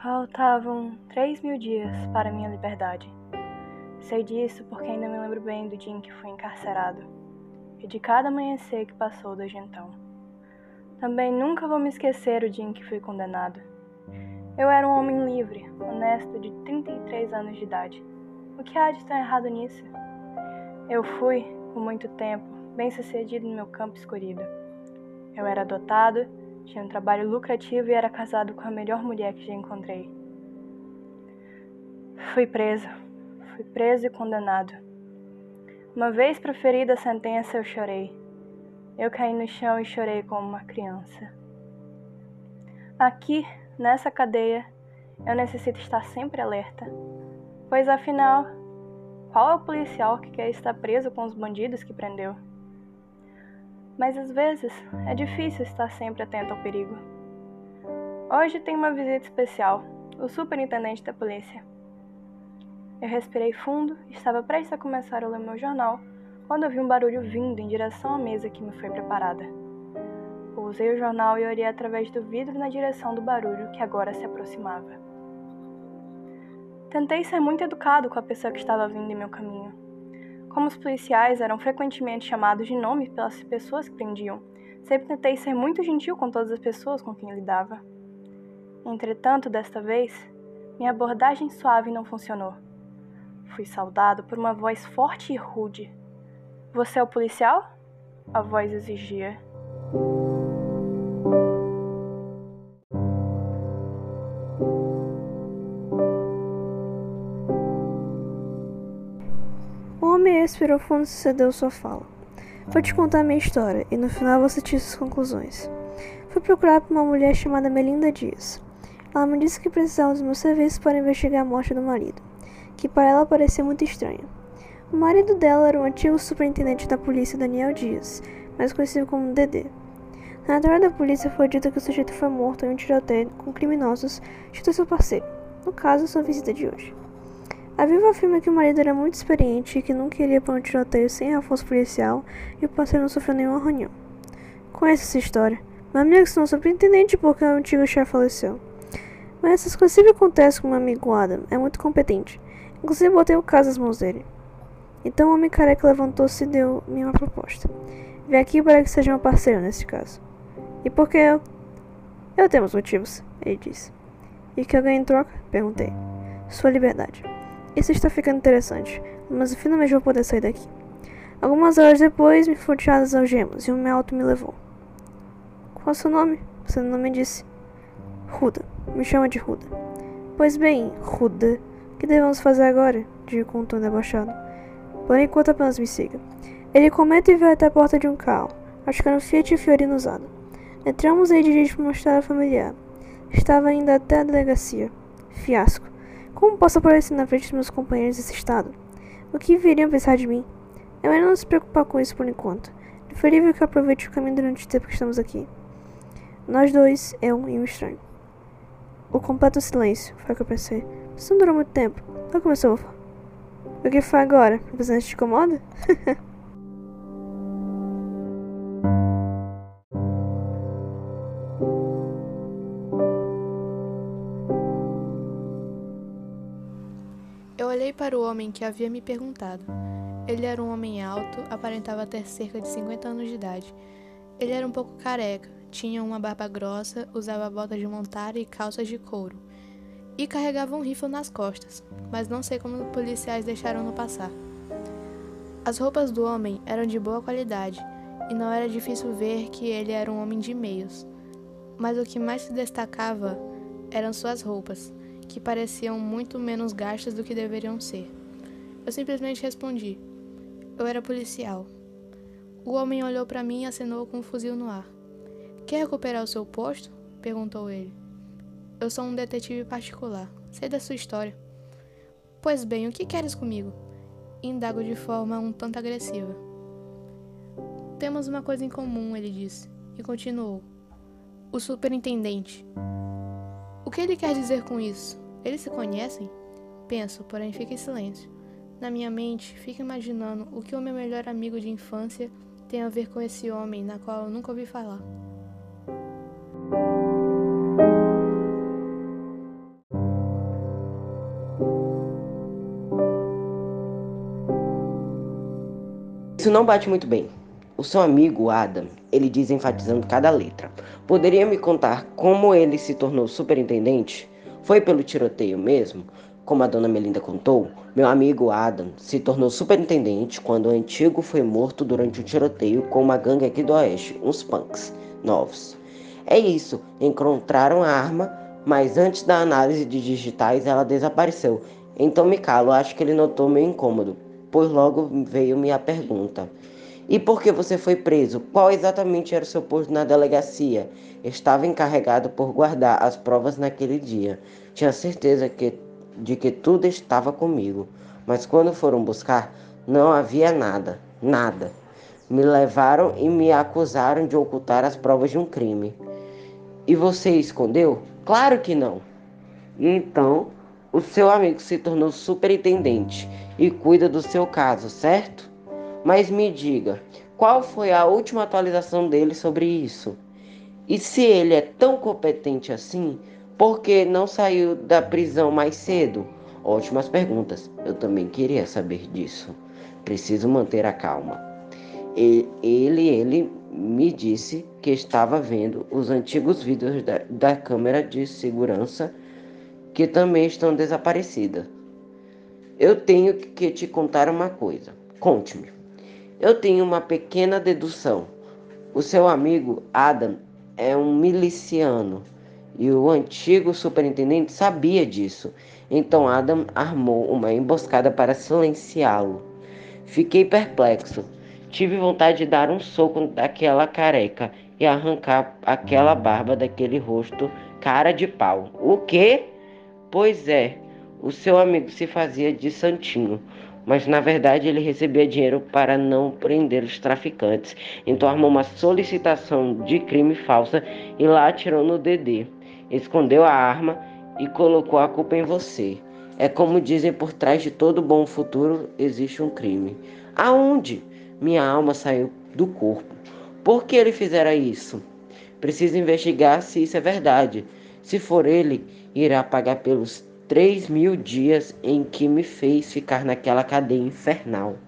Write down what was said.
Faltavam três mil dias para minha liberdade. Sei disso porque ainda me lembro bem do dia em que fui encarcerado e de cada amanhecer que passou desde então. Também nunca vou me esquecer o dia em que fui condenado. Eu era um homem livre, honesto, de 33 anos de idade. O que há de tão errado nisso? Eu fui, por muito tempo, bem sucedido no meu campo escolhido. Eu era adotado tinha um trabalho lucrativo e era casado com a melhor mulher que já encontrei. Fui preso. Fui preso e condenado. Uma vez proferida a sentença, eu chorei. Eu caí no chão e chorei como uma criança. Aqui, nessa cadeia, eu necessito estar sempre alerta, pois afinal, qual é o policial que quer estar preso com os bandidos que prendeu? Mas às vezes é difícil estar sempre atento ao perigo. Hoje tem uma visita especial, o superintendente da polícia. Eu respirei fundo e estava prestes a começar a ler meu jornal quando ouvi um barulho vindo em direção à mesa que me foi preparada. Usei o jornal e olhei através do vidro na direção do barulho que agora se aproximava. Tentei ser muito educado com a pessoa que estava vindo em meu caminho como os policiais eram frequentemente chamados de nome pelas pessoas que prendiam, sempre tentei ser muito gentil com todas as pessoas com quem lidava. Entretanto, desta vez, minha abordagem suave não funcionou. Fui saudado por uma voz forte e rude. Você é o policial? A voz exigia. Respirou fundo e cedeu sua fala. Vou te contar minha história e no final você tira suas conclusões. Fui procurar por uma mulher chamada Melinda Dias. Ela me disse que precisava dos meus serviços para investigar a morte do marido, que para ela parecia muito estranha. O marido dela era o antigo superintendente da polícia Daniel Dias, mais conhecido como Dedê. Na entrada da polícia foi dito que o sujeito foi morto em um tiroteio com criminosos junto seu parceiro, no caso, sua visita de hoje. A viúva afirma que o marido era muito experiente e que não queria para um tiroteio sem a força policial e o parceiro não sofreu nenhum arranhão. Conhece essa história. Meu amigo se não superintendente porque o antigo chefe faleceu. Mas essas coisas sempre acontecem com meu amigo Adam. É muito competente. Inclusive botei o caso nas mãos dele. Então o homem careca levantou-se e deu-me uma proposta. Vem aqui para que seja meu parceiro nesse caso. E por que eu? Eu temos motivos, ele disse. E que eu ganho em troca? Perguntei. Sua liberdade. Isso está ficando interessante, mas finalmente vou poder sair daqui. Algumas horas depois, me tiradas as algemas e meu auto me levou. Qual é seu nome? Você não me disse. Ruda. Me chama de Ruda. Pois bem, Ruda, o que devemos fazer agora? Digo com um tom debochado. Por enquanto apenas me siga. Ele comenta e vai até a porta de um carro. Acho que era um Fiat Fiorino usado. Entramos e dirige para uma estrada familiar. Estava indo até a delegacia. Fiasco. Como posso aparecer na frente dos meus companheiros desse estado? O que viriam pensar de mim? É melhor não se preocupar com isso por enquanto. Preferível que eu aproveite o caminho durante o tempo que estamos aqui. Nós dois, eu e um estranho. O completo silêncio, foi o que eu pensei. Isso não durou muito tempo. Ela começou. O que foi agora? O presente te incomoda? Olhei para o homem que havia me perguntado. Ele era um homem alto, aparentava ter cerca de 50 anos de idade. Ele era um pouco careca, tinha uma barba grossa, usava botas de montar e calças de couro. E carregava um rifle nas costas, mas não sei como os policiais deixaram-no passar. As roupas do homem eram de boa qualidade, e não era difícil ver que ele era um homem de meios. Mas o que mais se destacava eram suas roupas que pareciam muito menos gastas do que deveriam ser. Eu simplesmente respondi: Eu era policial. O homem olhou para mim e acenou com um fuzil no ar. Quer recuperar o seu posto? perguntou ele. Eu sou um detetive particular. Sei da sua história. Pois bem, o que queres comigo? Indago de forma um tanto agressiva. Temos uma coisa em comum, ele disse, e continuou. O superintendente. Que ele quer dizer com isso? Eles se conhecem? Penso, porém fico em silêncio. Na minha mente, fico imaginando o que o meu melhor amigo de infância tem a ver com esse homem na qual eu nunca ouvi falar. Isso não bate muito bem. O seu amigo Adam, ele diz enfatizando cada letra. Poderia me contar como ele se tornou superintendente? Foi pelo tiroteio mesmo? Como a dona Melinda contou, meu amigo Adam se tornou superintendente quando o antigo foi morto durante um tiroteio com uma gangue aqui do oeste, uns punks novos. É isso, encontraram a arma, mas antes da análise de digitais ela desapareceu. Então me calo, acho que ele notou meu incômodo pois logo veio-me a pergunta: E por que você foi preso? Qual exatamente era o seu posto na delegacia? Estava encarregado por guardar as provas naquele dia. Tinha certeza que, de que tudo estava comigo, mas quando foram buscar, não havia nada, nada. Me levaram e me acusaram de ocultar as provas de um crime. E você escondeu? Claro que não. Então, o seu amigo se tornou superintendente e cuida do seu caso, certo? Mas me diga, qual foi a última atualização dele sobre isso? E se ele é tão competente assim, por que não saiu da prisão mais cedo? Ótimas perguntas. Eu também queria saber disso. Preciso manter a calma. Ele, ele me disse que estava vendo os antigos vídeos da, da câmera de segurança que também estão desaparecidas. Eu tenho que te contar uma coisa. Conte-me. Eu tenho uma pequena dedução. O seu amigo Adam é um miliciano e o antigo superintendente sabia disso. Então Adam armou uma emboscada para silenciá-lo. Fiquei perplexo. Tive vontade de dar um soco daquela careca e arrancar aquela barba daquele rosto cara de pau. O quê? Pois é, o seu amigo se fazia de santinho, mas na verdade ele recebia dinheiro para não prender os traficantes. Então armou uma solicitação de crime falsa e lá atirou no DD. Escondeu a arma e colocou a culpa em você. É como dizem por trás de todo bom futuro existe um crime. Aonde? Minha alma saiu do corpo. Por que ele fizera isso? Preciso investigar se isso é verdade. Se for ele, irá pagar pelos três mil dias em que me fez ficar naquela cadeia infernal.